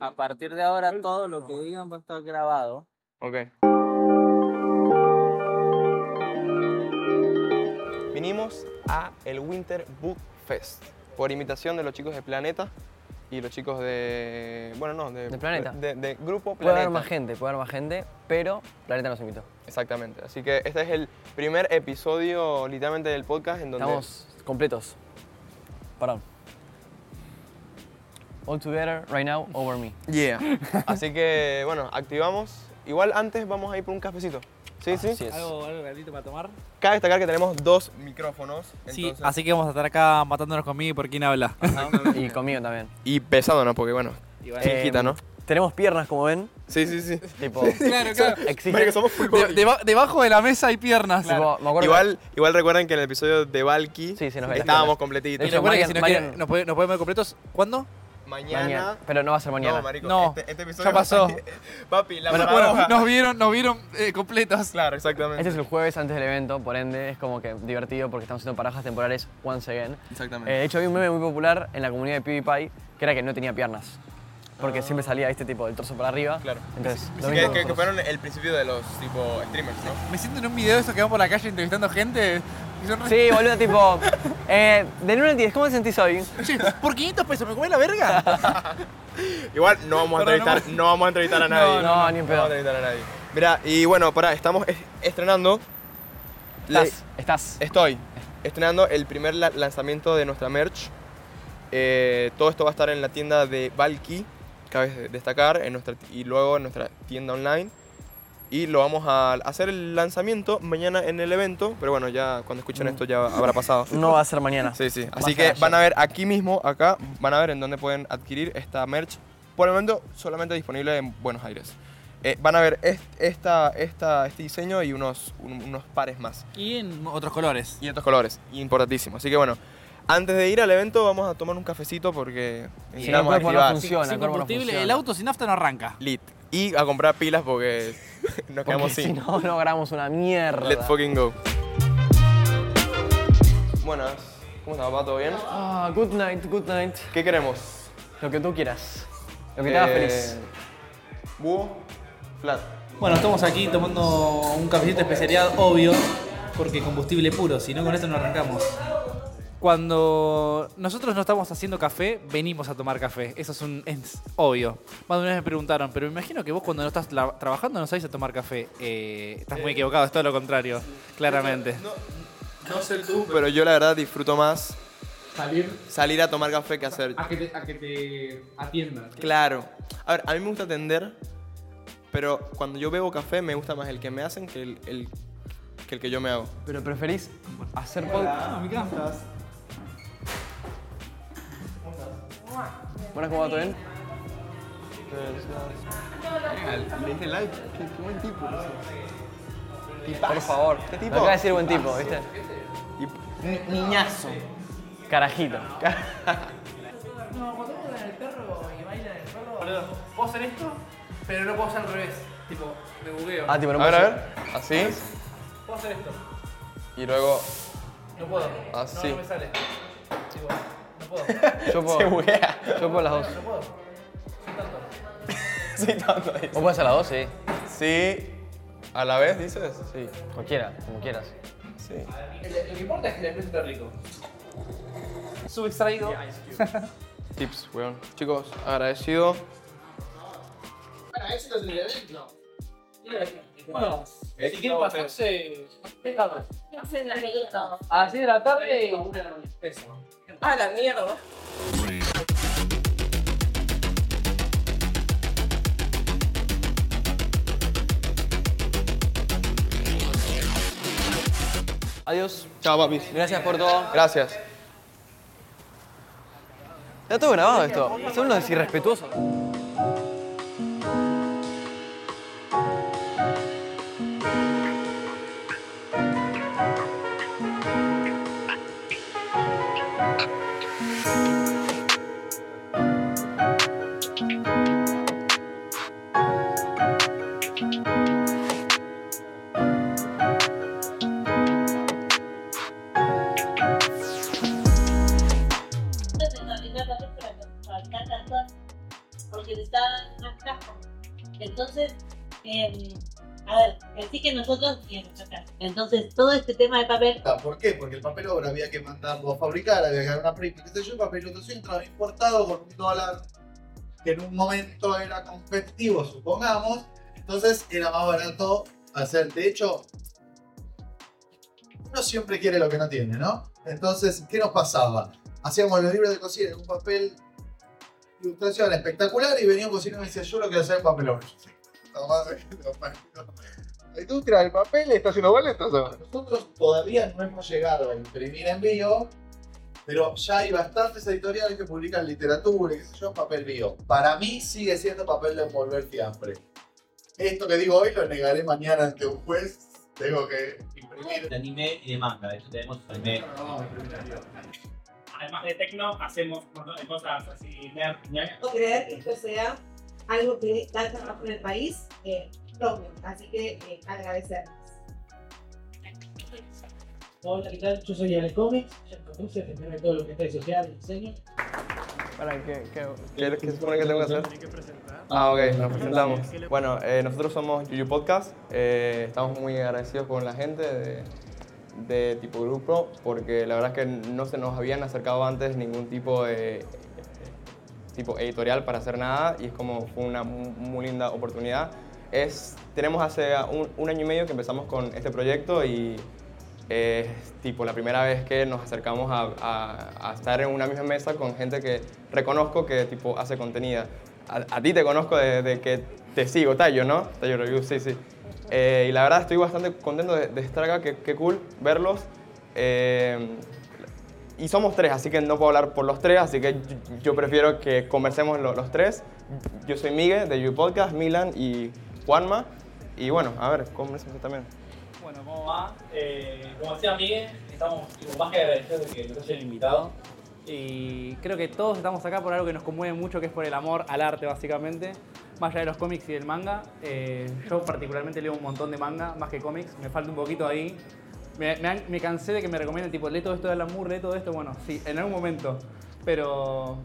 A partir de ahora todo lo que digan va a estar grabado. Ok. Vinimos a el Winter Book Fest por invitación de los chicos de Planeta y los chicos de. Bueno, no, de. ¿De Planeta? De, de Grupo Puede Planeta. haber más gente, puede haber más gente, pero Planeta nos invitó. Exactamente. Así que este es el primer episodio, literalmente, del podcast en donde. Estamos completos. Perdón. All together, right now, over me. Yeah. Así que, bueno, activamos. Igual antes vamos a ir por un cafecito. Sí, sí. Así es. ¿Algo, algo caliente para tomar? Cabe destacar que tenemos dos micrófonos. Sí, entonces- así que vamos a estar acá matándonos conmigo y por quién habla. Y conmigo también. Y pesándonos, porque bueno, Eh, ¿no? Tenemos piernas, como ven. Sí, sí, sí. Tipo, Claro, claro. somos full De- deba- debajo de la mesa hay piernas. tipo, me acuerdo Igual, igual recuerden que en el episodio de Valky Sí, se nos ve las estábamos completitos. De Y hecho, recuerden que Marian- si nos, Marian- quieren- nos, puede- nos podemos ver completos, ¿cuándo? Mañana, mañana. Pero no va a ser mañana. No, marico, No, este, este episodio ya pasó. Papi, la Bueno, nos vieron, nos vieron eh, completos. Claro, exactamente. Este es el jueves antes del evento, por ende es como que divertido porque estamos haciendo parajas temporales once again. Exactamente. Eh, de hecho, había un meme muy popular en la comunidad de PewDiePie que era que no tenía piernas. Porque siempre salía este tipo del torso para arriba. Claro. Entonces, mismo que, que- fueron el principio de los tipo streamers, ¿no? Me siento en un video de esos que van por la calle entrevistando gente. Sí, boludo, tipo. Eh, del 1 al 10, ¿cómo te sentís hoy? Che, por 500 pesos, ¿me come la verga? Igual no vamos a Perdón, entrevistar, no, vamos a entrevistar a nadie. no, no, ni en pedo. vamos a entrevistar a nadie. Mira, y bueno, pará, estamos es- estrenando. le- Estás. Estoy estrenando el primer la- lanzamiento de nuestra merch. Eh, todo esto va a estar en la tienda de Valky, cabe destacar, en nuestra, y luego en nuestra tienda online. Y lo vamos a hacer el lanzamiento mañana en el evento, pero bueno, ya cuando escuchen Mm. esto ya habrá pasado. No va a ser mañana. Sí, sí. Así que van a ver aquí mismo, acá, van a ver en dónde pueden adquirir esta merch. Por el momento solamente disponible en Buenos Aires. Eh, van a ver est- esta, esta, este diseño y unos, un- unos pares más. Y en otros colores. Y estos colores, importantísimo. Así que bueno, antes de ir al evento vamos a tomar un cafecito porque Si no, el cuerpo no funciona. Sin el cuerpo no funciona. el auto sin nafta no arranca. Lit. Y a comprar pilas porque nos Porque quedamos si sin. no, no grabamos una mierda. Let's fucking go. Buenas. ¿Cómo está, papá? ¿Todo bien? Ah, good night, good night. ¿Qué queremos? Lo que tú quieras. Lo que te haga Eh, feliz. Búho, flat. Bueno, estamos aquí tomando un cafecito de especialidad, obvio, porque combustible puro, si no con esto no arrancamos. Cuando nosotros no estamos haciendo café, venimos a tomar café. Eso es un es obvio. Más de una vez me preguntaron, pero me imagino que vos cuando no estás la- trabajando no sabés a tomar café. Eh, estás muy equivocado, es todo lo contrario, claramente. No sé tú, pero yo la verdad disfruto más Salir salir a tomar café que hacer. a que te, a que te atiendan. Claro. A ver, a mí me gusta atender, pero cuando yo bebo café me gusta más el que me hacen que el, el- que, el que yo me hago. Pero preferís hacer podcast. Ah, mi casa. Buenas, ¿cómo va? ¿Todo bien? Le dije like. Qué, buen tipo. Por favor. ¿Qué Me tipo? acaba de decir buen tipo, ¿viste? niñazo. Carajito. No, cuando uno el perro y baila el perro. Boludo, puedo hacer esto, pero no puedo hacer al revés. Tipo, me bugueo. Ah, tipo, no A ver, puedo a ver. Así. Puedo hacer esto. Y luego. No puedo. Así. No, no me sale. Tipo, no puedo. Yo puedo. Se buguea. Yo puedo las dos. No puedo. Soy tanto. Sí, tanto ¿Vos podés hacer las dos? Sí. Sí. ¿A la vez dices? Sí. Cualquiera, como quieras. Sí. Lo que importa es que el esté rico. Subextraído. Tips, weón. Chicos, agradecido. Bueno. A las 6 de la tarde, eso. A la mierda. Adiós. Chao, papis. Gracias por todo. Gracias. Está todo grabado esto. Son unos irrespetuosos. Entonces, todo este tema de papel, Ah, ¿Por qué? Porque el papel obra había que mandarlo a fabricar, había que dar una print, qué sé yo, el papel entonces entraba importado con un dólar que en un momento era competitivo, supongamos, entonces era más barato hacer. De hecho, uno siempre quiere lo que no tiene, ¿no? Entonces, ¿qué nos pasaba? Hacíamos los libros de cocina en un papel ilustración espectacular y venía un cocinero y me decía, yo lo quiero hacer en papel obra. Yo, "Puta madre, La industria del papel está haciendo boletos. Nosotros todavía no hemos llegado a imprimir en vivo, pero ya hay bastantes editoriales que publican literatura y qué sé yo, papel bio. Para mí sigue siendo papel de envolver fiambre. Esto que digo hoy lo negaré mañana ante un juez. Tengo que imprimir. de anime y de manga. De hecho, tenemos anime. Además de tecno, hacemos un montón de cosas así. No creer que esto sea algo que trabajo en el país eh, propio. Así que eh, agradecerles. Hola, ¿qué tal? Yo soy Ale Comics, ya me conoce, primero de todo lo que está de social, diseño. Para que, que- ¿Qué, qué se supone que tengo que hacer? Ah, ok, nos presentamos. Bueno, eh, nosotros somos Yuyu Podcast. eh, estamos muy agradecidos con la gente de, de tipo grupo porque la verdad es que no se nos habían acercado antes ningún tipo de tipo editorial para hacer nada y es como fue una mu- muy linda oportunidad. Es, tenemos hace un, un año y medio que empezamos con este proyecto y es tipo la primera vez que nos acercamos a, a- a estar en una misma mesa con gente que reconozco que tipo hace contenido. A, a ti te conozco de, de que te sigo, Tayo, ¿no? Tayo Review, sí, sí. Eh, y la verdad estoy bastante contento de, de estar acá, qué cool verlos. Eh, y somos tres, así que no puedo hablar por los tres, así que yo, yo prefiero que conversemos lo- los tres. Yo soy Miguel de You Podcast, Milan y Juanma. Y bueno, a ver, conversemos también. Bueno, ¿cómo va? Eh, como decía Miguel, estamos más que agradecidos de que nos hayan invitado. Y creo que todos estamos acá por algo que nos conmueve mucho, que es por el amor al arte, básicamente. Más allá de los cómics y del manga. Eh, yo particularmente leo un montón de manga, más que cómics. Me falta un poquito ahí. Me, me cansé de que me recomienden, tipo, lee todo esto de Alan Moore, lee todo esto. Bueno, sí, en algún momento. Pero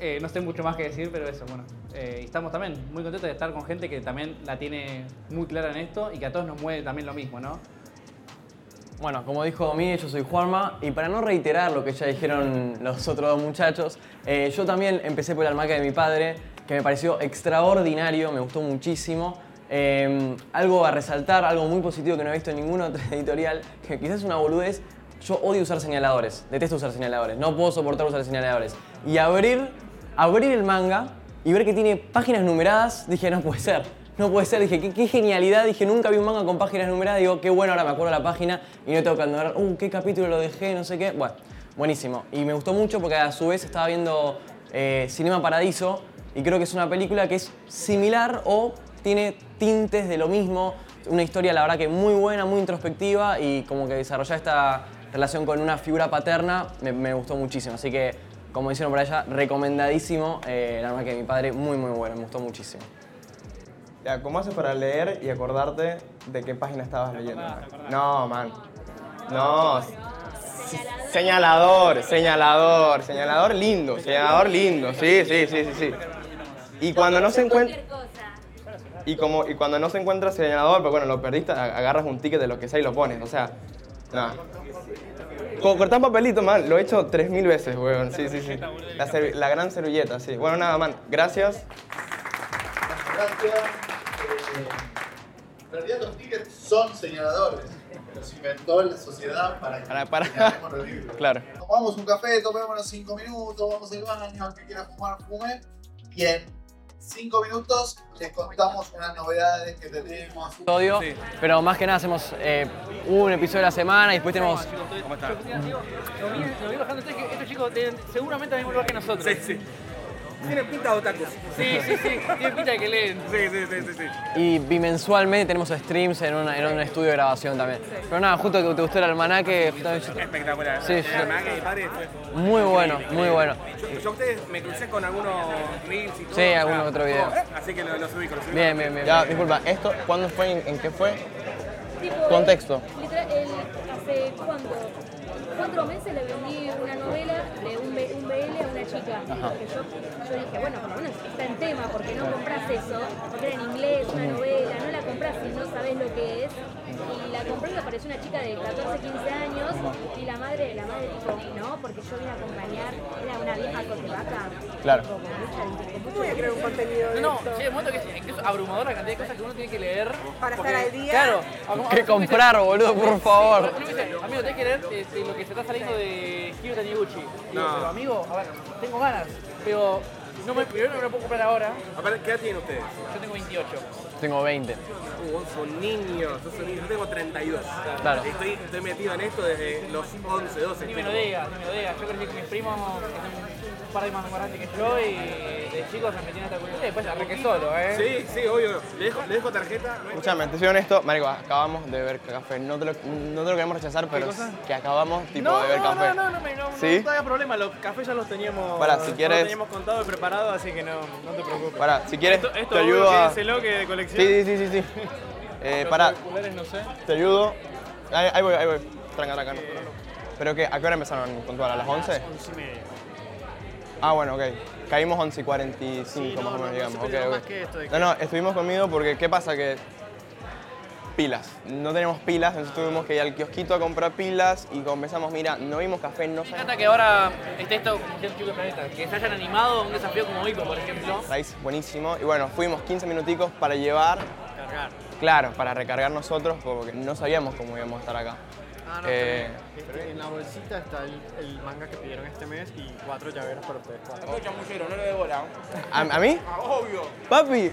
eh, no sé mucho más que decir, pero eso, bueno. Eh, estamos también muy contentos de estar con gente que también la tiene muy clara en esto y que a todos nos mueve también lo mismo, ¿no? Bueno, como dijo Miguel, yo soy Juanma y para no reiterar lo que ya dijeron los otros dos muchachos, eh, yo también empecé por el almanaque de mi padre, que me pareció extraordinario, me gustó muchísimo. Eh, algo a resaltar, algo muy positivo que no he visto en ninguna otra editorial, que quizás es una boludez, yo odio usar señaladores, detesto usar señaladores, no puedo soportar usar señaladores. Y abrir, abrir el manga y ver que tiene páginas numeradas, dije, no puede ser. No puede ser, dije, qué, genialidad, dije, nunca vi un manga con páginas numeradas, digo, qué bueno, ahora me acuerdo la página y no tengo que andar, uh, qué capítulo lo dejé, no sé qué. Bueno, buenísimo. Y me gustó mucho porque a su vez estaba viendo eh, Cinema Paradiso y creo que es una película que es similar o tiene tintes de lo mismo. Una historia, la verdad, que muy buena, muy introspectiva y como que desarrollar esta relación con una figura paterna me, me gustó muchísimo. Así que, como dijeron por allá, recomendadísimo eh, el almanaque de mi padre, muy, muy bueno, me gustó muchísimo. Ya, ¿cómo haces para leer y acordarte de qué página estabas leyendo? No, man. No. Señalador, señalador, señalador lindo, señalador lindo. Sí, sí, sí, sí, sí. Y cuando no se encuentra y como y cuando no se encuentra señalador, pues bueno, lo perdiste, agarras un ticket de lo que sea y lo pones, o sea, no. Co- Cortar papelito, man, lo he hecho 3000 veces, weón. Sí, sí, sí. La, la gran servilleta, sí. Bueno, nada, man. Gracias. Gracias. Eh, en realidad los tickets son señaladores. Los inventó la sociedad para que Para- para-. Claro. Tomamos un café, tomémonos cinco minutos, vamos al baño, el que quiera fumar, fume. Y en cinco minutos les contamos unas novedades que tenemos. episodio, pero más que nada hacemos eh, un episodio a la semana y después tenemos... ¿Cómo estás? Lo vi, bajando ustedes que estos chicos seguramente al mismo lugar que nosotros. Sí, sí. Tienen pinta de otakus. Sí, sí, sí. Tienen pinta de que leen. Sí, sí, sí, sí. sí. Y bimensualmente tenemos streams en, una- en un estudio de grabación también. Pero nada, justo que te gustó el almanaque. justamente- Espectacular. Sí, El almanaque de mi padre fue- Muy bueno, muy bueno. Yo, yo a ustedes me crucé con algunos reels y todo. Sí, algún otro video. Así que los, los ubico, los ubico. Bien, bien, bien. Ya, bien. disculpa, ¿esto cuándo fue? ¿En, en qué fue? Tipo, Contexto. Literal, el, ¿Hace cuánto? Cuatro meses le vendí una novela de un, B- un BL a una chica. Porque yo, yo dije, bueno, por lo menos está en tema, porque no compras eso, porque era en inglés, una novela, no la compras si no sabes lo que es. Y la compré y me apareció una chica de 14, 15 años y la madre, la madre dijo, no, porque yo vine a acompañar, era una vieja cotebaca. Claro. Mucho Voy a crear un contenido de No, no, esto. un momento que es incluso abrumadora la cantidad de cosas que uno tiene que leer. Para porque- estar al día. Claro. a- a- ¿Qué a- comprar, boludo, por favor? Me dice, amigo, tenés que leer este, lo que se está saliendo de Hiro Taniguchi. Digo, No. pero amigo, a ver, tengo ganas, pero no me, primero no me lo puedo comprar ahora. A ver, ¿qué edad tienen ustedes? Yo tengo 28. Tengo 20. Uh, son niños, sos niños. Yo tengo 32. Claro. Estoy, estoy metido en esto desde los 11, 12. Ni me lo digas, ni me lo digas. Yo crecí con mis primos, que son un par de más grandes que yo, y de chicos me metí en esta cultura y después arranqué solo, ¿eh? Sí, sí, obvio. Le dejo, le dejo tarjeta. no Escúchame, te soy honesto, Marico, acabamos de ver café. No te lo, no te lo queremos rechazar, pero cosa? que acabamos tipo no, de ver no, café. no, no, no, me- no, ¿Sí? no, no hay problema, los cafés ya los teníamos, Pará, si quieres- los teníamos contado y preparado, así que no, no te preocupes. Pará, si quieres, esto, esto te ayudo a- que de colección. Sí, sí, sí, sí. sí. Eh, auriculares, no sé. te ayudo. Ahí, ahí voy, ahí voy. Tranca, tranca. no. ¿Pero qué? ¿A qué hora empezaron puntual? ¿A las 11? Once y media. Ah, bueno, ok. Caímos 11 y 45 no, más o no, menos, no digamos. se Ok, pidió ok. más que esto de No, no, estuvimos conmigo porque ¿qué pasa? Que pilas. No tenemos pilas, entonces tuvimos que ir al kiosquito a comprar pilas y como pensamos, mira, no vimos café, no Me sabemos. encanta que ahora esté esto planeta, que se hayan animado a un desafío como Ico, por ejemplo. Raíz, buenísimo. Y bueno, fuimos 15 minuticos para llevar, Cargar. claro, para recargar nosotros porque no sabíamos cómo íbamos a estar acá. Ah, no, Eh. En la bolsita está el, el manga que pidieron este mes y cuatro llaveros para ustedes. cuatro. chamullero, no le devoran. ¿A, a mí? Ah, obvio. Papi,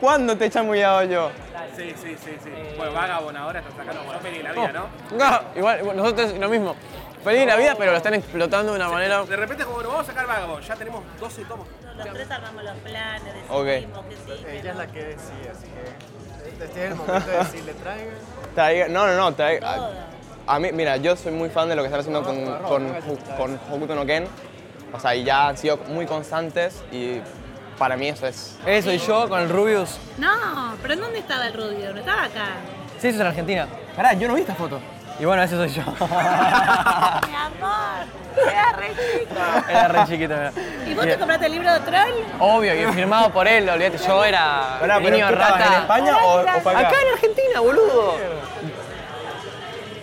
¿cuándo te he chamullado yo? Sí, sí, sí, sí. Bueno, vagabond ahora está sacando yo pedí la vida, ¿no? No, igual, igual, nosotros lo mismo. Feliz la vida, pero lo están explotando de una manera. De repente, como nos vamos a sacar vagabond, ya tenemos 12 tomos. Los tres armamos los planes, Ok. decidimos que sí, Ella es no. la que decide, así que este es el momento de decirle traigan. Traiga- no, no, no, traiga- Todo. A, mí, mira, yo soy muy fan de lo que están haciendo con, con, con Hokuto no Ken. O sea, y ya han sido muy constantes y para mí eso es... Eso y yo con el Rubius. No, pero ¿en dónde estaba el Rubio? No estaba acá. Sí, eso es en Argentina. Pará, yo no vi esta foto. Y bueno, ese soy yo. Mi amor, era re chico. Era re chiquito, mira. ¿Y vos te compraste el libro de Troll? Obvio, y firmado por él, olvídate, yo era Pará, niño ¿qué estabas, rata. en España o, o acá? Acá en Argentina, boludo.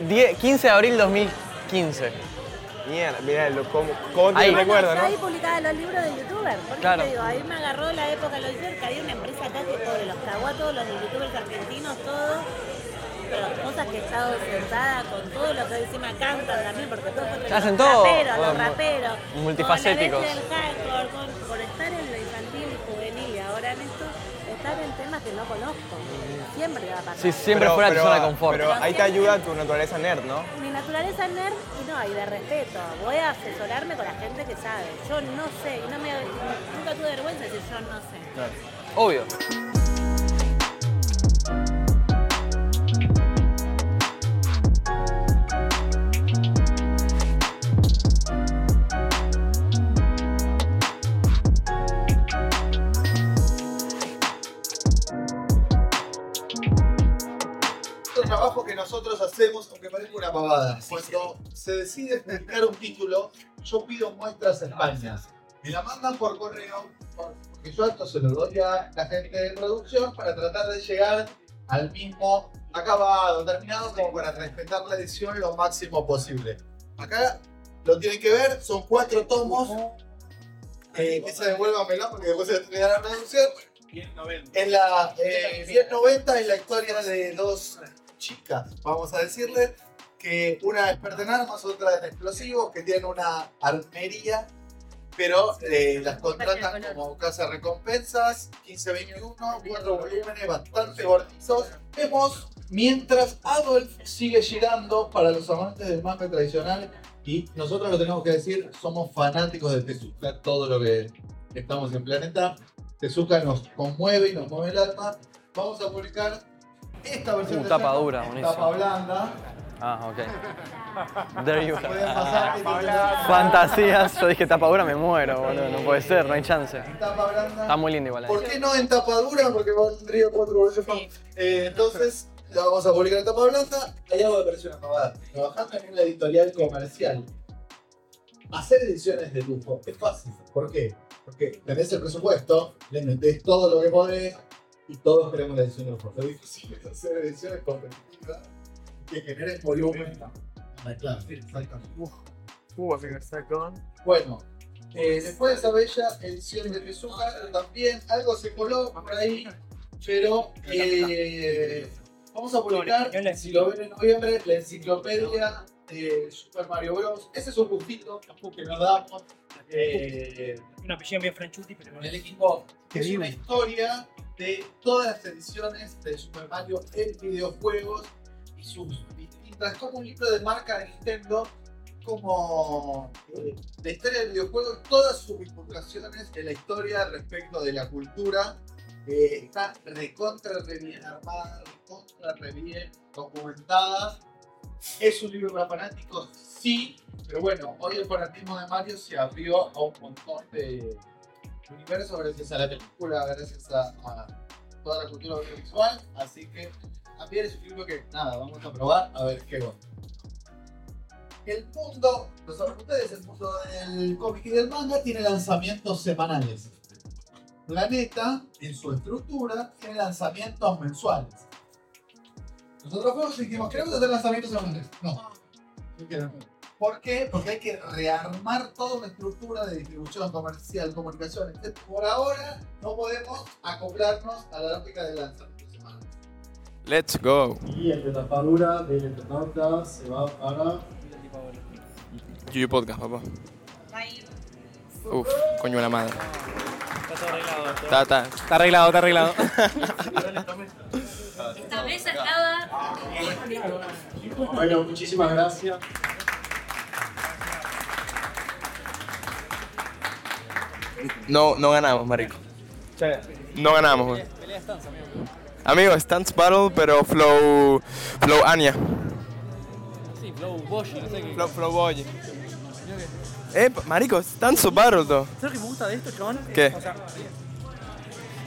Die- 15 de abril 2015. Mierda, mira, lo- ¿cómo, cómo te Ahí. recuerdo, Bueno, no? ahí publicaban los libros de youtuber. Por eso Claro. te digo, ahí me agarró la época de los youtubers, que había una empresa acá que pobre, los cagó a todos los youtubers argentinos, todos. Pero cosas que he estado sentada con todo lo que encima cantan también, porque todo fue entre Hacen los todo. raperos, los Bueno, raperos. multifacéticos. Con la leche del hardcore, con, por estar en lo infantil y juvenil y ahora en esto, estar en temas que no conozco. Siempre te va a pasar. Sí, siempre Pero- fuera de tu pero- zona de confort. Pero ahí te ayuda tu naturaleza nerd, ¿no? Mi naturaleza nerd y no, y de respeto. Voy a asesorarme con la gente que sabe. Yo no sé, y no me, nunca tuve vergüenza de decir yo no sé. Obvio. Aunque parezca una pavada, cuando se decide publicar un título, yo pido muestras a España. Me la mandan por correo, por- porque yo esto se lo doy a la gente de producción para tratar de llegar al mismo acabado, terminado, como para respetar la edición lo máximo posible. Acá lo tienen que ver, son cuatro tomos. Eh, esa devuélvamela porque después se te da la reducción. En la eh, 1090 es la historia de dos chicas, vamos a decirle, que una es experta en armas, otra en explosivos, que tienen una armería, pero eh, las contratan como casa de recompensas, 15-21, cuatro volúmenes bastante gordizos. Vemos mientras Adolf sigue girando para los amantes del manga tradicional y nosotros lo tenemos que decir, somos fanáticos de Tezuka, todo lo que estamos en Planeta. Tezuka nos conmueve y nos mueve el alma. Vamos a publicar esta versión Uh, de tapa dura, buenísimo. Tapa blanda. Ah, ok. There you go. Fantasías, yo dije tapadura, me muero, boludo. No puede ser, no hay chance. Tapa blanda. Está muy lindo igual. eh. ¿Por qué no en tapadura? Porque valdría cuatro bolsillos. Eh, entonces, la vamos a publicar en tapa blanda. Hay algo que parece una pavada. Trabajando en una editorial comercial, hacer ediciones de lujo es fácil. ¿Por qué? Porque tenés el presupuesto, le metés todo lo que podés y todos queremos la edición de lujo. Lo difícil es hacer ediciones competitivas que generen volumen. Ah, claro. Uh. Bueno, eh, después de esa bella edición de Tezuka, también algo se coló por ahí, pero eh, vamos a publicar, si lo ven en noviembre, la enciclopedia de Super Mario Bros. Ese es un gustito que nos damos. eh, Una apellido bien franchuti, pero el equipo. Es una historia de todas las ediciones de Super Mario en videojuegos y sus distintas, como un libro de marca de Nintendo, como eh, la historia del videojuego, todas sus bifurcaciones en la historia respecto de la cultura. eh, está recontra re bien armada, recontra re bien documentada. Es un libro para fanáticos, sí, pero bueno, hoy el fanatismo de Mario se abrió a un montón de universos gracias a la película, gracias a, toda la cultura audiovisual, así que también es un libro que nada, vamos a probar a ver qué va. El mundo, lo saben ustedes, el mundo del cómic y del manga tiene lanzamientos semanales. Planeta, en su estructura, tiene lanzamientos mensuales. Nosotros fuimos y dijimos, queremos hacer lanzamientos semanales. No. No queremos. ¿Por qué? Porque hay que rearmar toda una estructura de distribución comercial, comunicación, etc. Por ahora no podemos acoplarnos a la lógica de lanzamientos semanales. Let's go. Y el de tapadura del internauta se va para. Yuyu Podcast, papá. Uf, coño de la madre. Está todo arreglado. Está, está. Está arreglado, está arreglado. Esta mesa estaba. Bueno, muchísimas gracias. No, no ganamos, marico. No ganamos, güey. Amigo, Stance Battle, pero Flow. Flow Anya. Sí, Flow Boshi, no sé qué. Flow, flow Boy. Eh, marico, Stance Battle, todo. ¿Sabes lo que me gusta de esto, chabón? ¿Qué? O sea,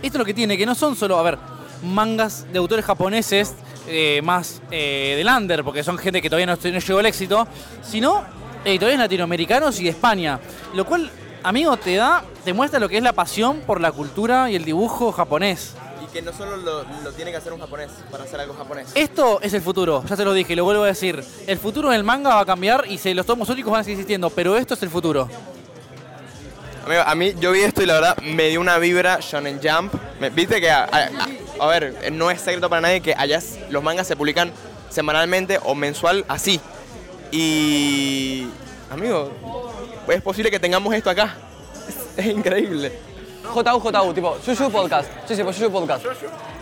esto es lo que tiene, que no son solo, a ver, mangas de autores japoneses eh, más eh, del under, porque son gente que todavía no, no llegó al éxito, sino editoriales latinoamericanos y de España. Lo cual, amigo, te da, te muestra lo que es la pasión por la cultura y el dibujo japonés. Y que no solo lo, lo tiene que hacer un japonés para hacer algo japonés. Esto es el futuro, ya te lo dije, y lo vuelvo a decir. El futuro del manga va a cambiar y se, los tomos únicos van a seguir existiendo, pero esto es el futuro. Amigo, a mí yo vi esto y la verdad me dio una vibra Shonen Jump. Me- Viste que, a, a- a ver, no es secreto para nadie que allá los mangas se publican semanalmente o mensual así. Y, amigo, es posible que tengamos esto acá. Es, es increíble. JU, JU, tipo, Yuyu Podcast. Sí, sí, pues Yuyu Podcast.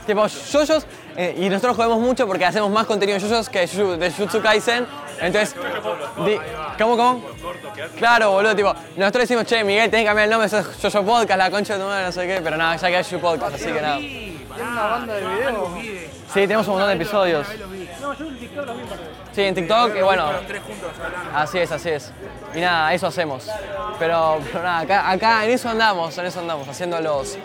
Tipo, Yoyos, eh, y nosotros jugamos mucho porque hacemos más contenido de Yoyos que de Yuyu- de Jutsu Kaisen. Entonces, di- ¿cómo, cómo? Claro, boludo, tipo, nosotros decimos, che, Miguel, tenés que cambiar el nombre, eso es Yoyo Podcast, la concha de tu madre, no sé qué, pero nada, ya que hay Yuyu Podcast, así que nada. ¿Tiene una banda de videos? Sí, tenemos un montón de episodios. No, yo en TikTok lo vi un par de veces. Sí, en TikTok, y bueno, Los tres juntos hablando. así es, así es. Y nada, eso hacemos. Pero, pero nada, acá, acá en eso andamos, en eso andamos, haciendo los,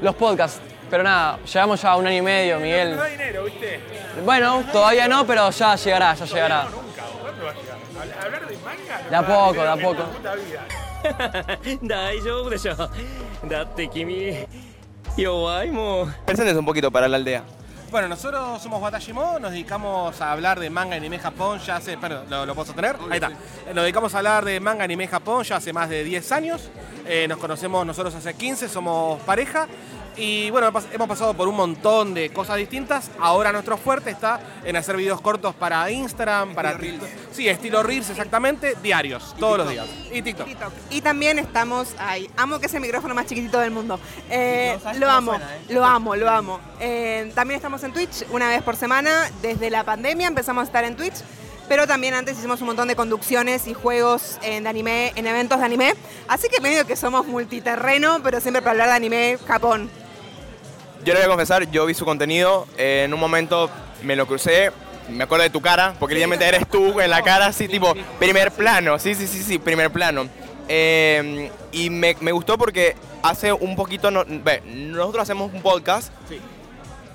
los podcasts. Pero nada, llevamos ya un año y medio, Miguel. No da dinero, ¿viste? Bueno, todavía no, pero ya llegará, ya llegará. Nunca, ¿cuándo va a llegar? Habl- Hablar de manga. no De a da poco, dinero de a en poco. la puta vida. 大丈夫でしょだって君弱いもん Presentes un poquito para la aldea. Bueno, nosotros somos Watashimo, nos dedicamos a hablar de manga, anime, Japón ya hace... Perdón, ¿lo, lo puedo sostener? Ahí está. Nos dedicamos a hablar de manga, anime, Japón ya hace más de 10 años. Eh, nos conocemos nosotros hace 15, somos pareja. Y bueno, hemos pasado por un montón de cosas distintas. Ahora nuestro fuerte está en hacer videos cortos para Instagram, para TikTok. Sí, estilo Reels exactamente, diarios, todos los días. Y TikTok. Y también estamos ahí. Amo que es el micrófono más chiquitito del mundo. Eh, No sabes lo amo, suena, ¿eh? lo amo, lo amo. Eh, también estamos en Twitch una vez por semana. Desde la pandemia empezamos a estar en Twitch. Pero también antes hicimos un montón de conducciones y juegos en, de anime, en eventos de anime. Así que medio que somos multiterreno, pero siempre para hablar de anime Japón. Yo le voy a confesar, yo vi su contenido, eh, en un momento me lo crucé, me acuerdo de tu cara, porque evidentemente eres tú en la cara, así tipo, primer plano, sí, sí, sí, sí, primer plano. Eh, y me, me gustó porque hace un poquito, no- ve, nosotros hacemos un podcast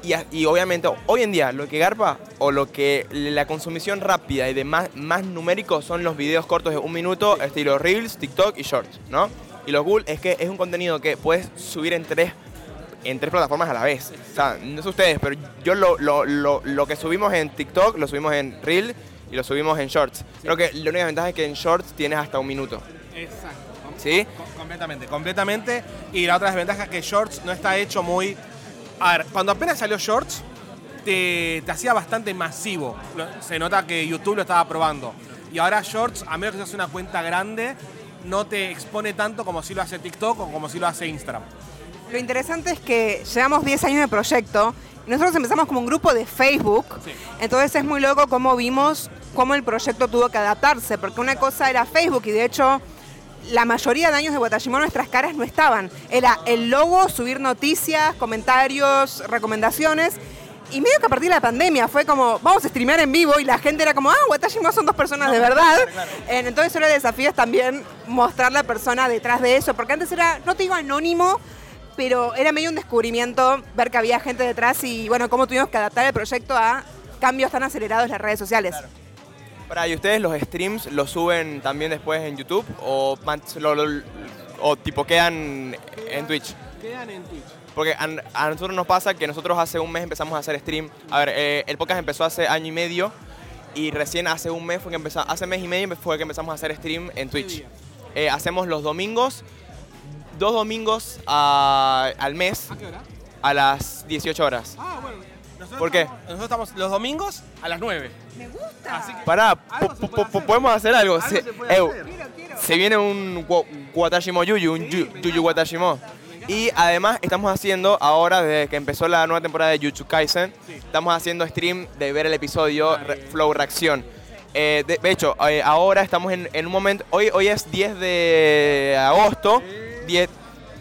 Y, a- y obviamente hoy en día lo que garpa o lo que la consumición rápida y de más, más numérico son los videos cortos de un minuto, estilo Reels, TikTok y Shorts, ¿no? Y lo cool es que es un contenido que puedes subir en tres, en tres plataformas a la vez. O sea, no sé ustedes, pero yo lo, lo, lo, lo que subimos en TikTok lo subimos en Reel y lo subimos en Shorts. Creo que la única ventaja es que en Shorts tienes hasta un minuto. Exacto. ¿Sí? Completamente, completamente. Y la otra desventaja es que Shorts no está hecho muy... A ver, cuando apenas salió Shorts, te, te hacía bastante masivo. Se nota que YouTube lo estaba probando. Y ahora Shorts, a menos que seas una cuenta grande, no te expone tanto como si lo hace TikTok o como si lo hace Instagram. Lo interesante es que llevamos 10 años de proyecto nosotros empezamos como un grupo de Facebook. Entonces es muy loco cómo vimos cómo el proyecto tuvo que adaptarse, porque una cosa era Facebook y de hecho la mayoría de años de Watashimo nuestras caras no estaban. Era el logo, subir noticias, comentarios, recomendaciones. Y medio que a partir de la pandemia fue como, vamos a streamear en vivo y la gente era como, ah, Watashimo son dos personas de verdad. Entonces ahora el desafío es también mostrar la persona detrás de eso, porque antes era, no te digo anónimo, pero era medio un descubrimiento ver que había gente detrás y bueno, cómo tuvimos que adaptar el proyecto a cambios tan acelerados en las redes sociales. Para, ¿y ustedes los streams los suben también después en YouTube o, man- lo- lo- o tipo quedan en Twitch? Quedan en Twitch. Porque a, a nosotros nos pasa que nosotros hace un mes empezamos a hacer stream. A ver, eh, el podcast empezó hace año y medio y recién hace un mes fue que empezamos, hace mes y medio fue que empezamos a hacer stream en Twitch. Eh, hacemos los domingos, dos domingos a- al mes ¿A qué hora? a las 18 horas. Ah, bueno. Nosotros ¿Por qué? estamos- nosotros estamos los domingos a las 9. Me gusta. Así que Pará, po- po- po- podemos hacer algo. Algo Se, se puede Ew, hacer. se viene un wa- Watashimo Yuyu, un yu- Yuyu Watashimo. Y además estamos haciendo, ahora desde que empezó la nueva temporada de Jujutsu Kaisen, estamos haciendo stream de ver el episodio re- Flow Reacción. Eh, de, de hecho, eh, ahora estamos en, en un momento, hoy, hoy es 10 de agosto, 10,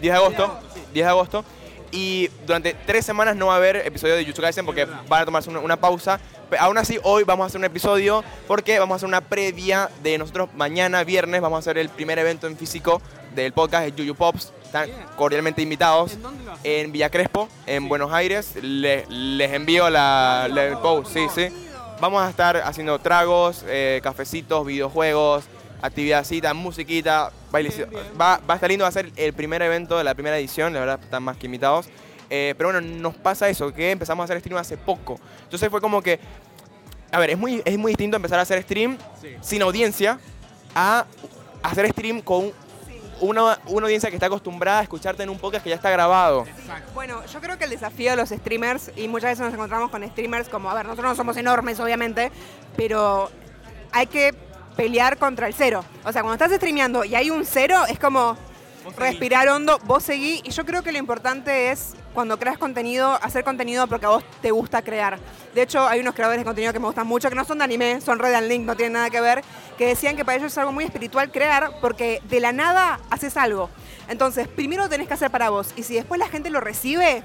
10 de agosto, 10 de agosto, y durante tres semanas no va a haber episodio de Jujutsu Kaisen porque van a tomarse una, una pausa. Pero aún así, hoy vamos a hacer un episodio porque vamos a hacer una previa de nosotros mañana, viernes, vamos a hacer el primer evento en físico del podcast, el Yuyu Pops. Están cordialmente invitados en Villa Crespo, en Buenos Aires. Le- les envío la, la- el post, sí, sí. Vamos a estar haciendo tragos, eh, cafecitos, videojuegos, actividadcita, musiquita, bailecito. Va, va a estar lindo, va a ser el primer evento de la primera edición, la verdad están más que invitados. Eh, pero bueno, nos pasa eso, que empezamos a hacer stream hace poco. Entonces fue como que, a ver, es muy, es muy distinto empezar a hacer stream sin audiencia a hacer stream con una, una audiencia que está acostumbrada a escucharte en un podcast que ya está grabado. Bueno, yo creo que el desafío de los streamers, y muchas veces nos encontramos con streamers como, a ver, nosotros no somos enormes, obviamente, pero hay que pelear contra el cero. O sea, cuando estás streameando y hay un cero, es como respirar hondo, vos seguí, y yo creo que lo importante es, cuando creas contenido, hacer contenido porque a vos te gusta crear. De hecho, hay unos creadores de contenido que me gustan mucho, que no son de anime, son Red and Link, no tienen nada que ver, que decían que para ellos es algo muy espiritual crear, porque de la nada haces algo. Entonces, primero lo tenés que hacer para vos, y si después la gente lo recibe,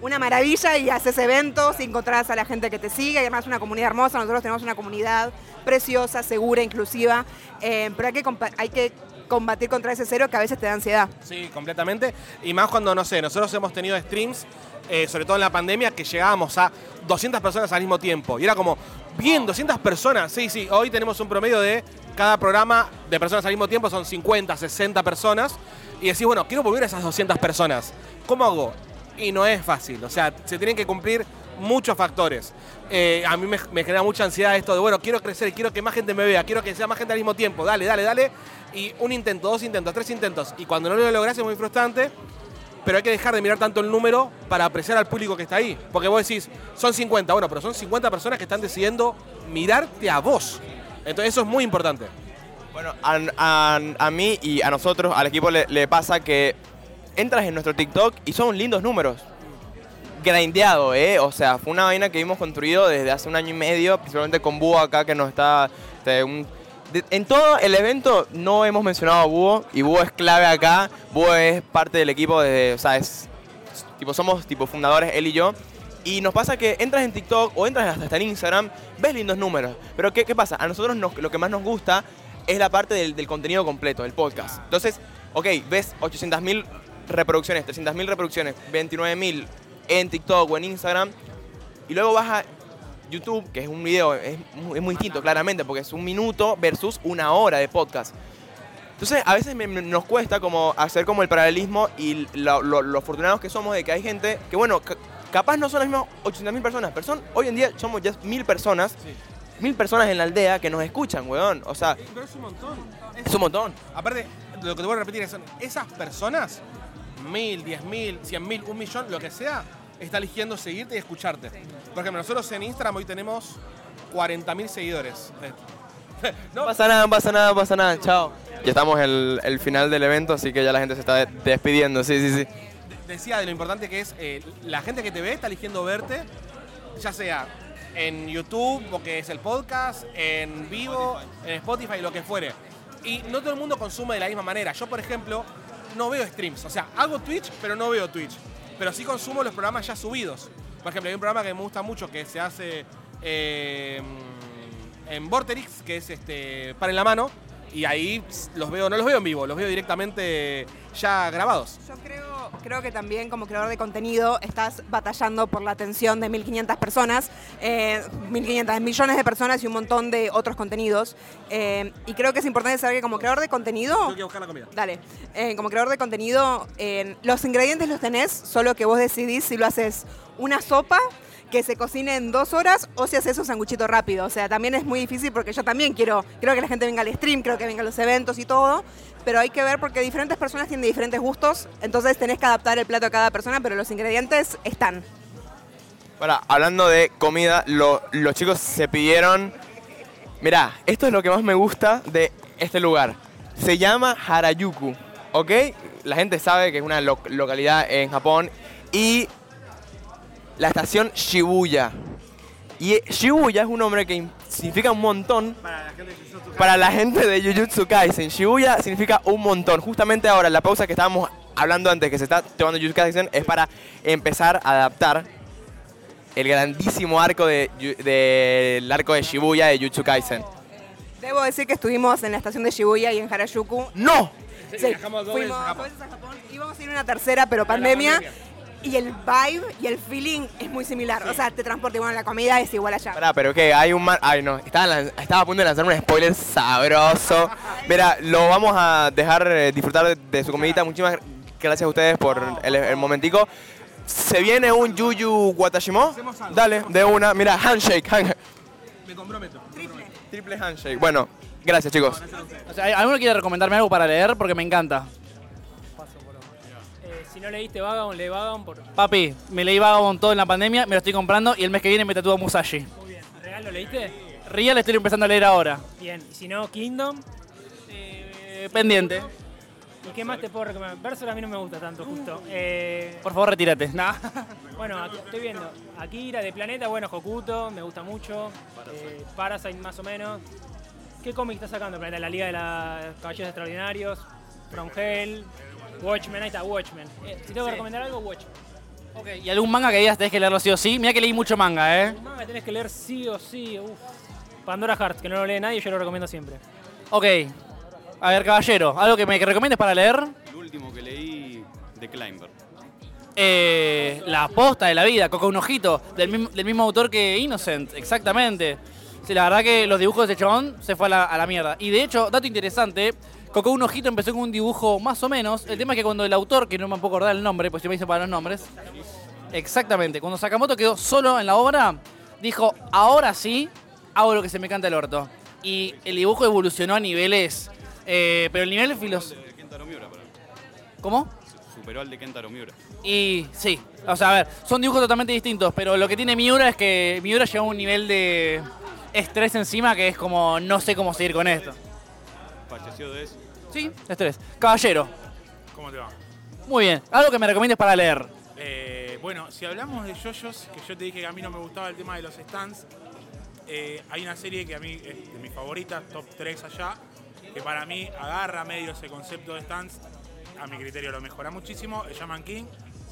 una maravilla y haces eventos y encontrás a la gente que te sigue y además una comunidad hermosa. Nosotros tenemos una comunidad preciosa, segura, inclusiva, eh, pero hay que, combatir contra ese cero que a veces te da ansiedad. Sí, completamente. Y más cuando, no sé, nosotros hemos tenido streams, eh, sobre todo en la pandemia, que llegábamos a 200 personas al mismo tiempo. Y era como, bien, 200 personas. Sí, sí, hoy tenemos un promedio de cada programa de personas al mismo tiempo, son 50, 60 personas. Y decís, bueno, quiero volver a esas 200 personas. ¿Cómo hago? Y no es fácil. O sea, se tienen que cumplir muchos factores. Eh, a mí me, genera mucha ansiedad esto de, bueno, quiero crecer, quiero que más gente me vea, quiero que sea más gente al mismo tiempo. Dale, dale, dale. Y un intento, dos intentos, tres intentos. Y cuando no lo logras es muy frustrante. Pero hay que dejar de mirar tanto el número para apreciar al público que está ahí. Porque vos decís, son 50, bueno, pero son 50 personas que están decidiendo mirarte a vos. Entonces eso es muy importante. Bueno, a, mí y a nosotros, al equipo, le pasa que entras en nuestro TikTok y son lindos números. Grindeado, ¿eh? O sea, fue una vaina que hemos construido desde hace un año y medio, principalmente con Búho acá, que nos está... este, un- de- en todo el evento no hemos mencionado a Búho, y Búho es clave acá. Búho es parte del equipo, de, o sea, es, tipo, somos tipo fundadores, él y yo. Y nos pasa que entras en TikTok o entras hasta en Instagram, ves lindos números. Pero ¿qué, qué pasa? A nosotros nos- lo que más nos gusta es la parte del, del contenido completo, del podcast. Entonces, ok, ves 800.000 reproducciones, 300.000 reproducciones, 29.000 en TikTok o en Instagram. y luego vas a YouTube, que es un video, es, mu- es muy distinto claramente, porque es un minuto versus una hora de podcast. Entonces, a veces me- me- nos cuesta como hacer como el paralelismo y lo, lo- lo afortunados que somos de que hay gente que, bueno, ca- capaz no son las mismas 800.000 personas, pero son, hoy en día somos ya mil personas, mil personas en la aldea que nos escuchan, weón. O sea, Pero es un montón. es un montón. Aparte, lo que te voy a repetir es son esas personas, mil, diez mil, cien mil, un millón, lo que sea, está eligiendo seguirte y escucharte. Por ejemplo, nosotros en Instagram hoy tenemos 40.000 seguidores. No pasa nada, no pasa nada, no pasa nada. Chao. Ya estamos en el, el final del evento, así que ya la gente se está de- despidiendo. Sí, sí, sí. Decía de lo importante que es eh, la gente que te ve está eligiendo verte, ya sea en YouTube, o que es el podcast, en vivo, en Spotify, lo que fuere. Y no todo el mundo consume de la misma manera. Yo, por ejemplo, no veo streams. O sea, hago Twitch, pero no veo Twitch. Pero sí consumo los programas ya subidos. Por ejemplo, hay un programa que me gusta mucho que se hace eh, en Vorterix, que es este Para en la mano. Y ahí los veo, no los veo en vivo, los veo directamente ya grabados. Yo creo, creo que también como creador de contenido estás batallando por la atención de 1.500 personas, eh, 1.500 millones de personas y un montón de otros contenidos. Eh, y creo que es importante saber que como creador de contenido... Tengo que buscar la comida. Dale. Eh, como creador de contenido, eh, los ingredientes los tenés, solo que vos decidís si lo haces una sopa que se cocine en dos horas o si haces un sanguchito rápido. O sea, también es muy difícil porque yo también quiero, quiero que la gente venga al stream, creo que venga a los eventos y todo, pero hay que ver porque diferentes personas tienen diferentes gustos, entonces tenés que adaptar el plato a cada persona, pero los ingredientes están. Para, hablando de comida, lo- los chicos se pidieron. Mirá, esto es lo que más me gusta de este lugar. Se llama Harajuku, ¿ok? La gente sabe que es una lo- localidad en Japón. Y la estación Shibuya. Y Shibuya es un nombre que significa un montón para la gente de Jujutsu Kaisen. Shibuya significa un montón. Justamente ahora, la pausa que estábamos hablando antes, que se está tomando Jujutsu Kaisen, es para empezar a adaptar el grandísimo arco de, del arco de Shibuya de Jujutsu Kaisen. Debo decir que estuvimos en la estación de Shibuya y en Harajuku. ¡No! Sí, Viajamos dos veces fuimos dos veces a Japón. Íbamos a ir a una tercera, pero pandemia. Y el vibe y el feeling es muy similar. O sea, te transporta igual, la comida es igual allá. Pará, pero ¿qué? Hay un man... Ay, no. Estaba, estaba a punto de lanzar un spoiler sabroso. Mira, lo vamos a dejar eh, disfrutar de, su comidita. Muchísimas gracias a ustedes por el, el momentico. Se viene un Yuyu Watashimo. Dale, de una. Mira, handshake. hand- Me comprometo. Triple handshake. Bueno, gracias chicos. O sea, ¿Alguno quiere recomendarme algo para leer? Porque me encanta. No leíste Vagabond, lee Vagabond por... Papi, me leí Vagabond todo en la pandemia, me lo estoy comprando y el mes que viene me tatúo Musashi. Muy bien. ¿Real lo leíste? Real estoy empezando a leer ahora. Bien. Y si no, Kingdom. Eh, pendiente. ¿Y qué más te puedo recomendar? Berserk a mí no me gusta tanto, justo. Eh, Por favor, retírate. Nah. Bueno, aquí- estoy viendo. Akira de Planeta, bueno, Hokuto, me gusta mucho. Eh, Parasite más o menos. ¿Qué cómic está sacando Planeta? La Liga de los Caballeros Extraordinarios, From Hell, Watchmen, ahí está, Watchmen. Eh, si tengo que Sí. recomendar algo, Watchmen. Ok, ¿y algún manga que digas tenés que leerlo sí o sí? Mira que leí mucho manga, ¿eh? Un manga tenés que leer sí o sí, uf. Pandora Hearts, que no lo lee nadie, yo lo recomiendo siempre. Ok. A ver, caballero, ¿algo que me que recomiendes para leer? El último que leí, The Climber. Eh, la posta de la vida, Coca un ojito, del mismo, del mismo autor que Innocent, exactamente. Sí, la verdad que los dibujos de ese chabón se fue a la, a la mierda. Y de hecho, dato interesante, Coco un ojito empezó con un dibujo más o menos. El tema es que cuando el autor, que no me puedo acordar el nombre, pues si me dicen para los nombres. Exactamente, cuando Sakamoto quedó solo en la obra, dijo, ahora sí, hago lo que se me canta el orto. Y el dibujo evolucionó a niveles, eh, pero el nivel filos... ¿Cómo? Superó al de Kentaro Miura. Y sí, o sea, a ver, son dibujos totalmente distintos, pero lo que tiene Miura es que Miura llega a un nivel de estrés encima que es como, no sé cómo seguir con esto. Falleció de eso. Sí, estrés. Caballero, ¿Cómo te va? muy bien. Algo que me recomiendes para leer. Eh, bueno, si hablamos de yoyos, que yo te dije que a mí no me gustaba el tema de los stands, eh, hay una serie que a mí es de mis favoritas, top 3 allá, que para mí agarra medio ese concepto de stands, a mi criterio lo mejora muchísimo, es Shaman King,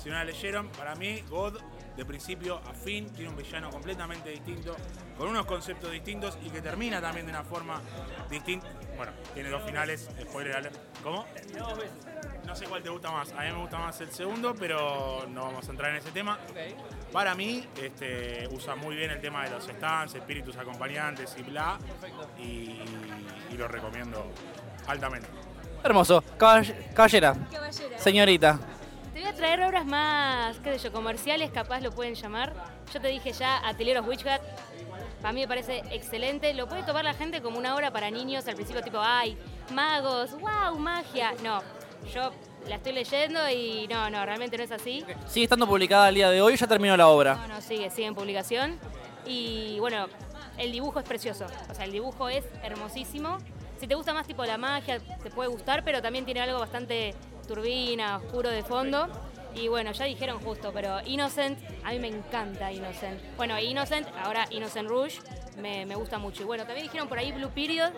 si no la leyeron, para mí God de principio a fin tiene un villano completamente distinto, con unos conceptos distintos y que termina también de una forma distinta. Bueno, tiene dos finales, spoiler alert. ¿Cómo? No sé cuál te gusta más. A mí me gusta más el segundo, pero no vamos a entrar en ese tema. Para mí, este, usa muy bien el tema de los stands, espíritus acompañantes y bla. Y, y lo recomiendo altamente. Hermoso. Caball- caballera. Caballera. Señorita. Te voy a traer obras más, qué sé yo, comerciales, capaz lo pueden llamar. Yo te dije ya, Atelier of Witch Hat, para mí me parece excelente. Lo puede tomar la gente como una obra para niños, al principio tipo, ay, magos, wow, magia. No, yo la estoy leyendo y no, no, realmente no es así. Sigue estando publicada al día de hoy, ya terminó la obra. No, no, sigue, sigue en publicación. Y bueno, el dibujo es precioso. O sea, el dibujo es hermosísimo. Si te gusta más tipo la magia, te puede gustar, pero también tiene algo bastante turbina, oscuro de fondo. Y bueno, ya dijeron justo, pero Innocent, a mí me encanta Innocent. Bueno, Innocent, ahora Innocent Rouge, me, me gusta mucho. Y bueno, también dijeron por ahí Blue Period,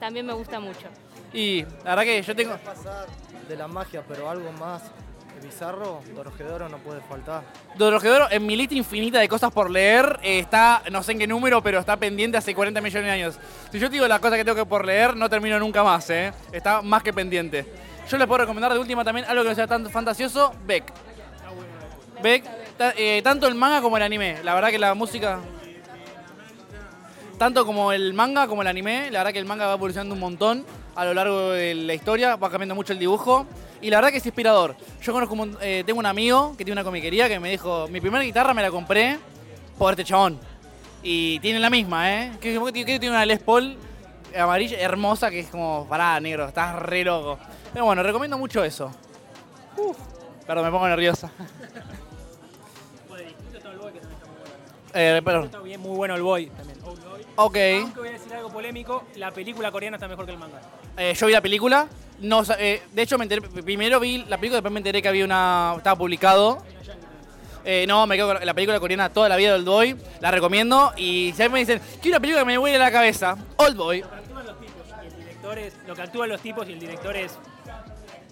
también me gusta mucho. Y la verdad que yo tengo. pasar de la magia, pero algo más bizarro, Dorojedoro no puede faltar. Dorojedoro, en mi lista infinita de cosas por leer, eh, está, no sé en qué número, pero está pendiente hace 40 millones de años. Si yo te digo las cosas que tengo que por leer, no termino nunca más, ¿eh? Está más que pendiente. Yo les puedo recomendar de última también algo que no sea tan fantasioso, Beck. Beck, eh, tanto el manga como el anime. La verdad que la música... Tanto como el manga como el anime, la verdad que el manga va evolucionando un montón a lo largo de la historia, va cambiando mucho el dibujo. Y la verdad que es inspirador. Yo conozco, un eh, tengo un amigo que tiene una comiquería que me dijo, mi primera guitarra me la compré por este chabón. Y tiene la misma, ¿eh? Que tiene una Les Paul amarilla hermosa que es como, pará, negro, estás re loco. Pero bueno, recomiendo mucho eso. Uf, perdón, me pongo nerviosa. Eh, perdón. Está bien, muy bueno el Boy también. Old Boy. Ok. Aunque voy a decir algo polémico, la película coreana está mejor que el manga. Eh, yo vi la película. No, eh, de hecho, me enteré- primero vi la película, después me enteré que había una. estaba publicado. Eh, no, me quedo con la película coreana toda la vida de Old Boy. La recomiendo. Y si a mí me dicen, quiero una película que me huele la cabeza, Old Boy. Actúan los tipos y el director es, lo que actúan los tipos y el director es,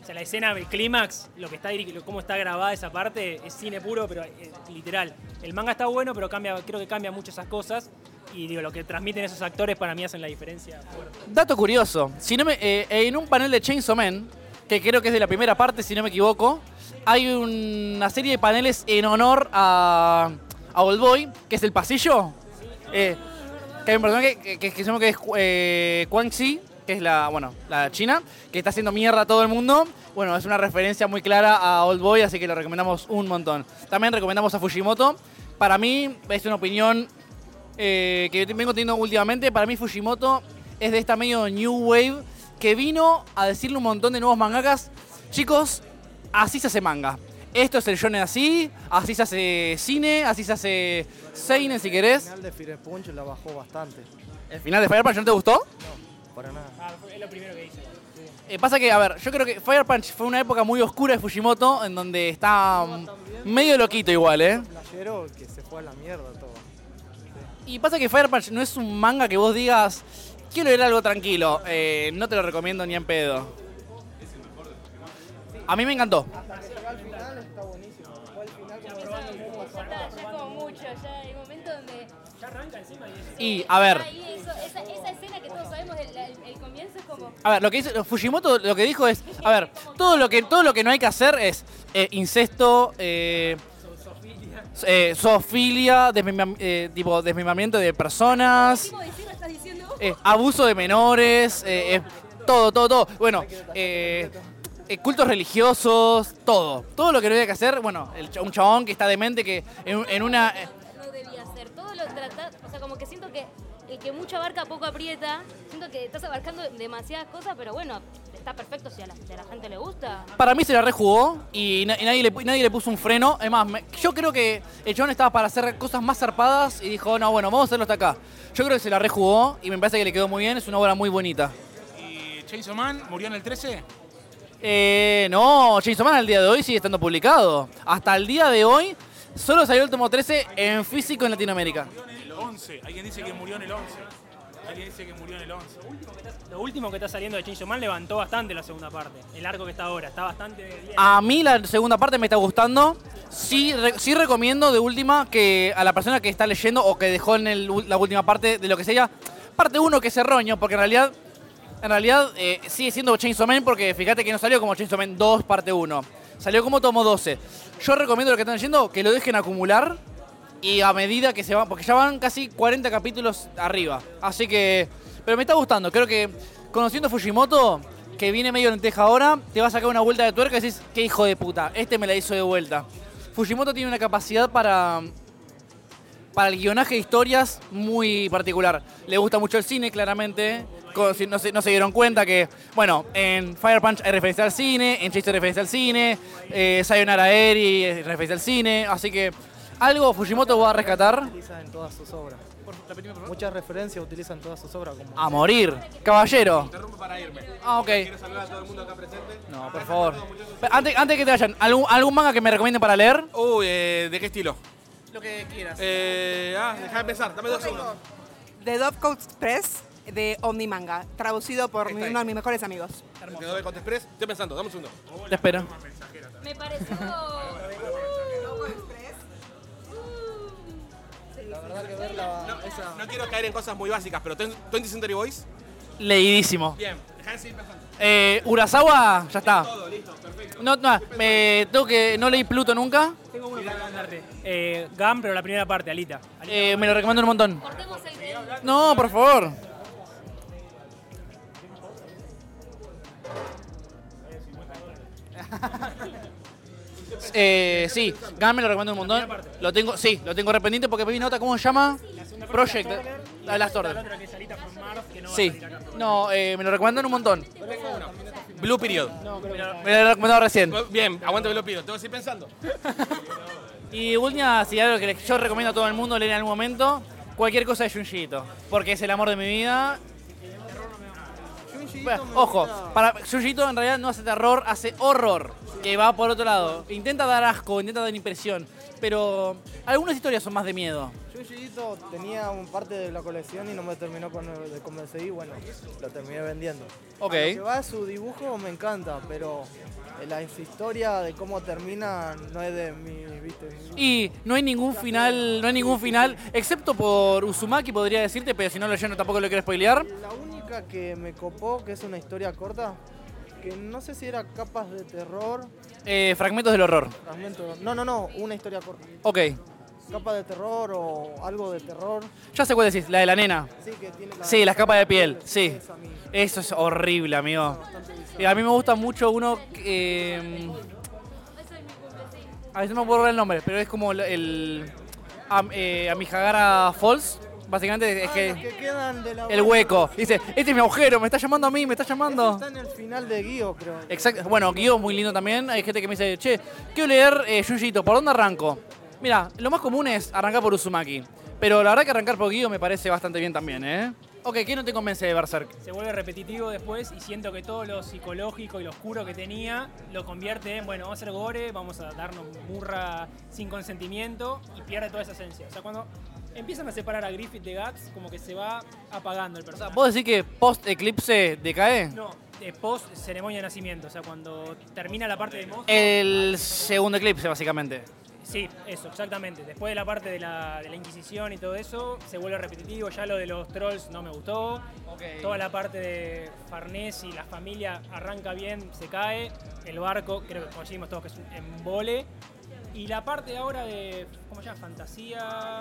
sea, la escena, el clímax, lo que está cómo está grabada esa parte es cine puro, pero eh, literal. El manga está bueno, pero cambia, creo que cambia mucho esas cosas y digo, lo que transmiten esos actores para mí hacen la diferencia. fuerte. Dato curioso. Si no me, eh, en un panel de Chainsaw Man, que creo que es de la primera parte, si no me equivoco, hay una serie de paneles en honor a, a Old Boy, que es el pasillo. Eh, que hay un personaje que, que, que, se llama que es eh, Quan Chi, que es la, bueno, la china, que está haciendo mierda a todo el mundo. Bueno, es una referencia muy clara a Old Boy, así que lo recomendamos un montón. También recomendamos a Fujimoto. Para mí, es una opinión eh, que vengo teniendo últimamente. Para mí, Fujimoto es de esta medio New Wave que vino a decirle un montón de nuevos mangakas. Chicos, así se hace manga. Esto es el shonen así, así se hace cine, así se hace seinen si El querés. final de Fire Punch la bajó bastante. ¿El final de Fire Punch no te gustó? Para nada. Ah, fue- es lo primero que hice. Eh, pasa que, a ver, yo creo que Fire Punch fue una época muy oscura de Fujimoto, en donde está mm, medio loquito igual, ¿eh? Playero que se fue a la mierda todo. Y pasa que Fire Punch no es un manga que vos digas, quiero leer algo tranquilo. Eh, no te lo recomiendo ni en pedo. A mí me encantó. al final está buenísimo. Ya como mucho, ya un momento donde... Ya arranca encima y Y, a ver, Ahí eso, esa, esa a ver, lo que dice Fujimoto lo que dijo es, a ver, todo lo que todo lo que no hay que hacer es eh, incesto, eh, eh, zoofilia, eh, tipo desmembramiento de personas, eh, abuso de menores, todo, todo, todo. Bueno, cultos religiosos, todo. Todo lo que no hay que hacer, bueno, el un chabón que está demente que en, en una... no debía hacer. Todo lo trata, o sea, como que siento que el que mucho abarca poco aprieta. Siento que estás abarcando demasiadas cosas, pero bueno, está perfecto si a la, si a la gente le gusta. Para mí se la rejugó y, na- y nadie, le, nadie le puso un freno. Es más, me- yo creo que el chabón estaba para hacer cosas más zarpadas y dijo, no, bueno, vamos a hacerlo hasta acá. Yo creo que se la rejugó y me parece que le quedó muy bien. Es una obra muy bonita. ¿Y Chainsaw Man murió en el 13? Eh, no, Chainsaw Man al día de hoy sigue estando publicado. Hasta el día de hoy solo salió el tomo 13 en físico en Latinoamérica. El 11. Alguien dice que murió en el 11. Alguien dice que murió en el 11. Lo último que está saliendo de Chainsaw Man levantó bastante la segunda parte. El arco que está ahora, está bastante bien. A mí la segunda parte me está gustando. Sí, re- sí recomiendo de última que a la persona que está leyendo o que dejó en el la última parte de lo que sería parte 1 que es erróneo, porque en realidad En realidad eh, sigue siendo Chainsaw Man porque fíjate que no salió como Chainsaw Man 2 parte 1. Salió como tomo 12. Yo recomiendo lo que están haciendo que lo dejen acumular y a medida que se van, porque ya van casi 40 capítulos arriba. Así que, pero me está gustando. Creo que conociendo Fujimoto, que viene medio lenteja ahora, te va a sacar una vuelta de tuerca y decís, qué hijo de puta, este me la hizo de vuelta. Fujimoto tiene una capacidad para para el guionaje de historias muy particular. Le gusta mucho el cine, claramente. No se, no se dieron cuenta que, bueno, en Fire Punch hay referencia al cine, en Chase hay referencia al cine, eh, Sayonara Eri es referencia al cine, así que algo Fujimoto va a rescatar Utiliza en todas sus obras. Muchas referencias utilizan todas sus obras como a morir. Caballero. Interrumpo para irme. Ah, ok. ¿Quieres saludar a todo el mundo acá presente? No, por favor. Antes, antes que te vayan, ¿algún, algún manga que me recomienden para leer? Uy, eh, ¿de qué estilo? Lo que quieras. Eh, ah, déjame pensar, dame dos segundos. The Dove Coat Express de Omnimanga, traducido por Está ahí. uno de mis mejores amigos. Quedó de Conte Express. Estoy pensando, dame un segundo. Te espero. Me pareció. Que verla esa No quiero caer en cosas muy básicas, pero 20 Century Boys. Leidísimo. Bien, pensando. Eh, Urasawa, ya está. Todo, listo, perfecto. No, no, me tengo que no leí Pluto nunca. Tengo uno para recomendarte. Eh, Gam, pero la primera parte, Alita. Eh, me lo recomiendo un montón. No, por favor. Eh, sí, Gun me lo recomiendo un montón. Lo tengo, sí, lo tengo rependiente porque me vi nota, ¿cómo se llama? Project. La Last Order. Sí. No, eh, me lo recomiendan un montón. Blue Period. Me lo he recomendado recién. Bien, aguante Blue Period. Tengo que seguir pensando. Y última, si algo que yo recomiendo a todo el mundo leer en algún momento, cualquier cosa de Junji Ito, porque es el amor de mi vida. Ojo, para Junji Ito en realidad no hace terror, hace horror, que va por otro lado. Intenta dar asco, intenta dar impresión, pero algunas historias son más de miedo. Junji Ito tenía un parte de la colección y no me terminó de convencer y bueno, lo terminé vendiendo. Ok. A Lo que va su dibujo me encanta, pero la historia de cómo termina no es de mi, viste. Y no hay ningún final, no hay ningún final, excepto por Uzumaki podría decirte, pero si no lo lleno tampoco lo quiero spoilear. La que me copó, que es una historia corta, que no sé si era capas de terror. Eh, fragmentos del horror. no, no, no, una historia corta. Ok. Capa de terror o algo de terror. Ya sé cuál decís, la de la nena. Sí, que tiene la- Sí, las capas de piel, sí. Eso es horrible, amigo. Y a mí me gusta mucho uno que... eh, a veces no me puedo recordar el nombre, pero es como el... el Am- eh, Amihagara Falls. Básicamente es Ah, que... los que quedan de la El hueco. Dice, este es mi agujero, me está llamando a mí, me está llamando. Está en el final de Guío, creo. Exacto. Bueno, Guido es muy lindo también. Hay gente que me dice, che, quiero leer eh, ¿por dónde arranco? Mira, lo más común es arrancar por Uzumaki. Pero la verdad que arrancar por Guido me parece bastante bien también, ¿eh? Ok, ¿qué no te convence de Berserk? Se vuelve repetitivo después y siento que todo lo psicológico y lo oscuro que tenía lo convierte en, bueno, vamos a hacer gore, vamos a darnos murra sin consentimiento y pierde toda esa esencia. O sea, cuando empiezan a separar a Griffith de Gax, como que se va apagando el personaje. ¿Vos decís que post-eclipse decae? No, de post ceremonia de nacimiento, o sea, cuando termina la parte de. El segundo eclipse, básicamente. Sí, eso, exactamente. Después de la parte de la, de la Inquisición y todo eso, se vuelve repetitivo. Ya lo de los trolls no me gustó. Toda la parte de Farnés y la familia arranca bien, se cae. El barco, creo que coincidimos todos que es un embole. Y la parte ahora de, ¿cómo se llama? Fantasía.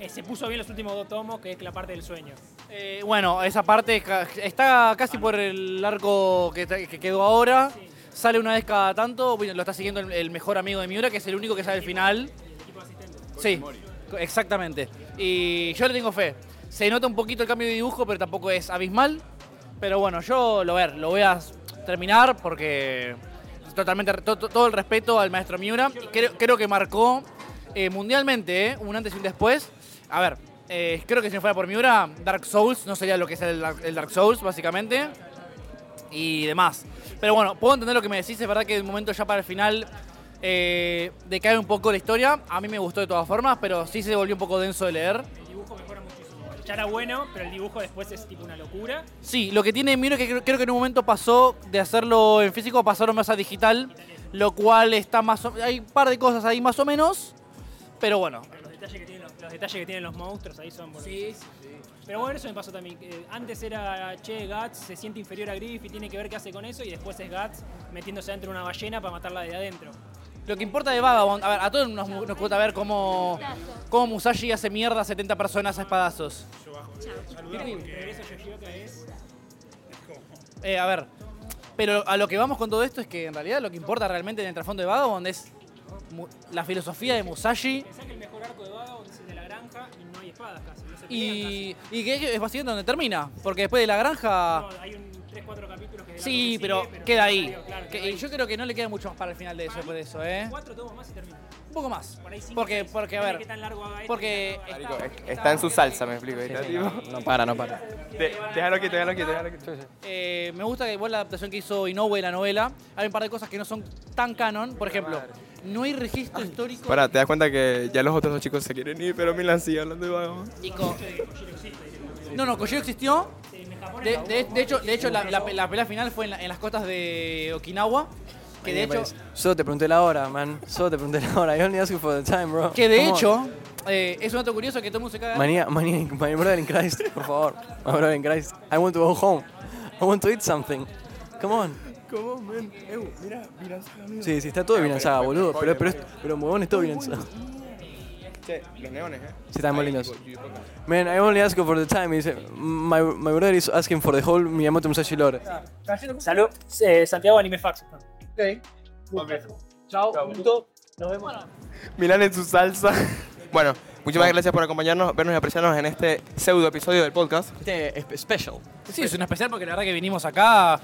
Eh, se puso bien los últimos dos tomos, que es la parte del sueño. Eh, bueno, esa parte está casi por el arco que, está- que quedó ahora. Sale una vez cada tanto. Bueno, lo está siguiendo el, el mejor amigo de Miura, que es el único que sabe el final. Sí, co- exactamente. Y yo le tengo fe. Se nota un poquito el cambio de dibujo, pero tampoco es abismal. Pero bueno, yo lo, ver, lo voy a terminar porque totalmente to- to- todo el respeto al maestro Miura. Creo, creo que marcó eh, mundialmente eh, un antes y un después. A ver, eh, creo que si no fuera por Miura, Dark Souls no sería lo que es el, Dark Souls, básicamente. Y demás. Pero bueno, puedo entender lo que me decís. Es verdad que el momento ya para el final decae un poco la historia. A mí me gustó de todas formas, pero sí se volvió un poco denso de leer. Ya era bueno, pero el dibujo después es tipo una locura. Sí, lo que tiene Miura es que creo, creo que en un momento pasó de hacerlo en físico a pasarlo más a digital, lo cual está más o- Hay un par de cosas ahí más o menos, pero bueno. detalles que tienen los, los detalles que tienen los monstruos ahí son buenos. Sí, Pero bueno, eso me pasó también. eh, antes era, che, Guts se siente inferior a Griff y tiene que ver qué hace con eso. Y después es Guts metiéndose dentro de una ballena para matarla de adentro. Lo que importa de Vagabond, a ver, a todos nos, nos gusta ver cómo, cómo Musashi hace mierda a 70 personas a espadazos. Regreso Yoshioka es. Eh, a ver, pero a lo que vamos con todo esto es que en realidad lo que importa realmente en el trasfondo de Vagabond es la filosofía de Musashi Pensá que el mejor arco de Vagabond es el de la granja y no hay espadas casi. No se pelean y, y que es básicamente donde termina. Porque después de la granja... No, hay un 3-4 capítulos que Sí, pero sigue, queda ahí. claro, claro, Que- queda ahí. y yo creo que no le queda mucho más para el final de eso, después de eso, ¿eh? Cuatro tomos más y termina. Un poco más. Por ahí cinco, Porque, seis. porque a ver, qué tan largo haga este, porque está en su salsa, me explico. está, sí, tipo- no, no para, no para. Déjalo quieto, déjalo quieto, déjalo quieto. Eh, me gusta que igual la adaptación que hizo Inoue de la novela, hay un par de cosas que no son tan canon. Por ejemplo, no hay registro histórico. Pará, te das cuenta que ya los otros dos chicos se quieren ir, pero Milan sigue hablando de co- No, no, Kojiro existió. De, de- de hecho, de hecho la, la- la pelea final fue en, la- en las costas de Okinawa. Que de hecho, Solo te pregunté la hora, man. Solo te pregunté la hora. I only ask you for the time, bro. que de Come on. hecho eh, es un dato curioso que todo el mundo se caga. Manía, manía, my brother in Christ, por favor. My brother in Christ. I want to go home. I want to eat something. Come on. Mira, mira, amigo. Sí, sí, está todo bien Saga, boludo. Pero, pero, pero huevón es todo. Che, los neones, ¿eh? Sí, están muy lindos. Man, I only ask you for the time. My, my brother is asking for the whole Miyamoto Musashi lore. Salud, eh, Santiago Anime Fax. Ok. Chao, punto. Nos vemos. Milán en su salsa. bueno, muchísimas gracias por acompañarnos, vernos y apreciarnos en este pseudo episodio del podcast. Este es special. Sí, es un especial porque la verdad que vinimos acá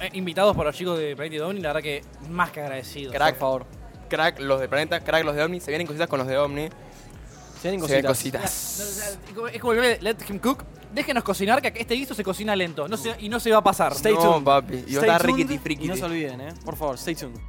eh, invitados por los chicos de Planet Omni, la verdad que más que agradecidos. Crack, Por favor. Crack los de Planeta, crack los de Omni. Se vienen cositas con los de Omni. Se vienen Se vienen cositas. cositas. Es como el bebé, let him cook. Déjenos cocinar, que este guiso se cocina lento no se- y no se va a pasar. Stay No, tuned. papi. Y va a Stay estar tuned riquiti Y friquiti. no se olviden, eh. Por favor, stay tuned.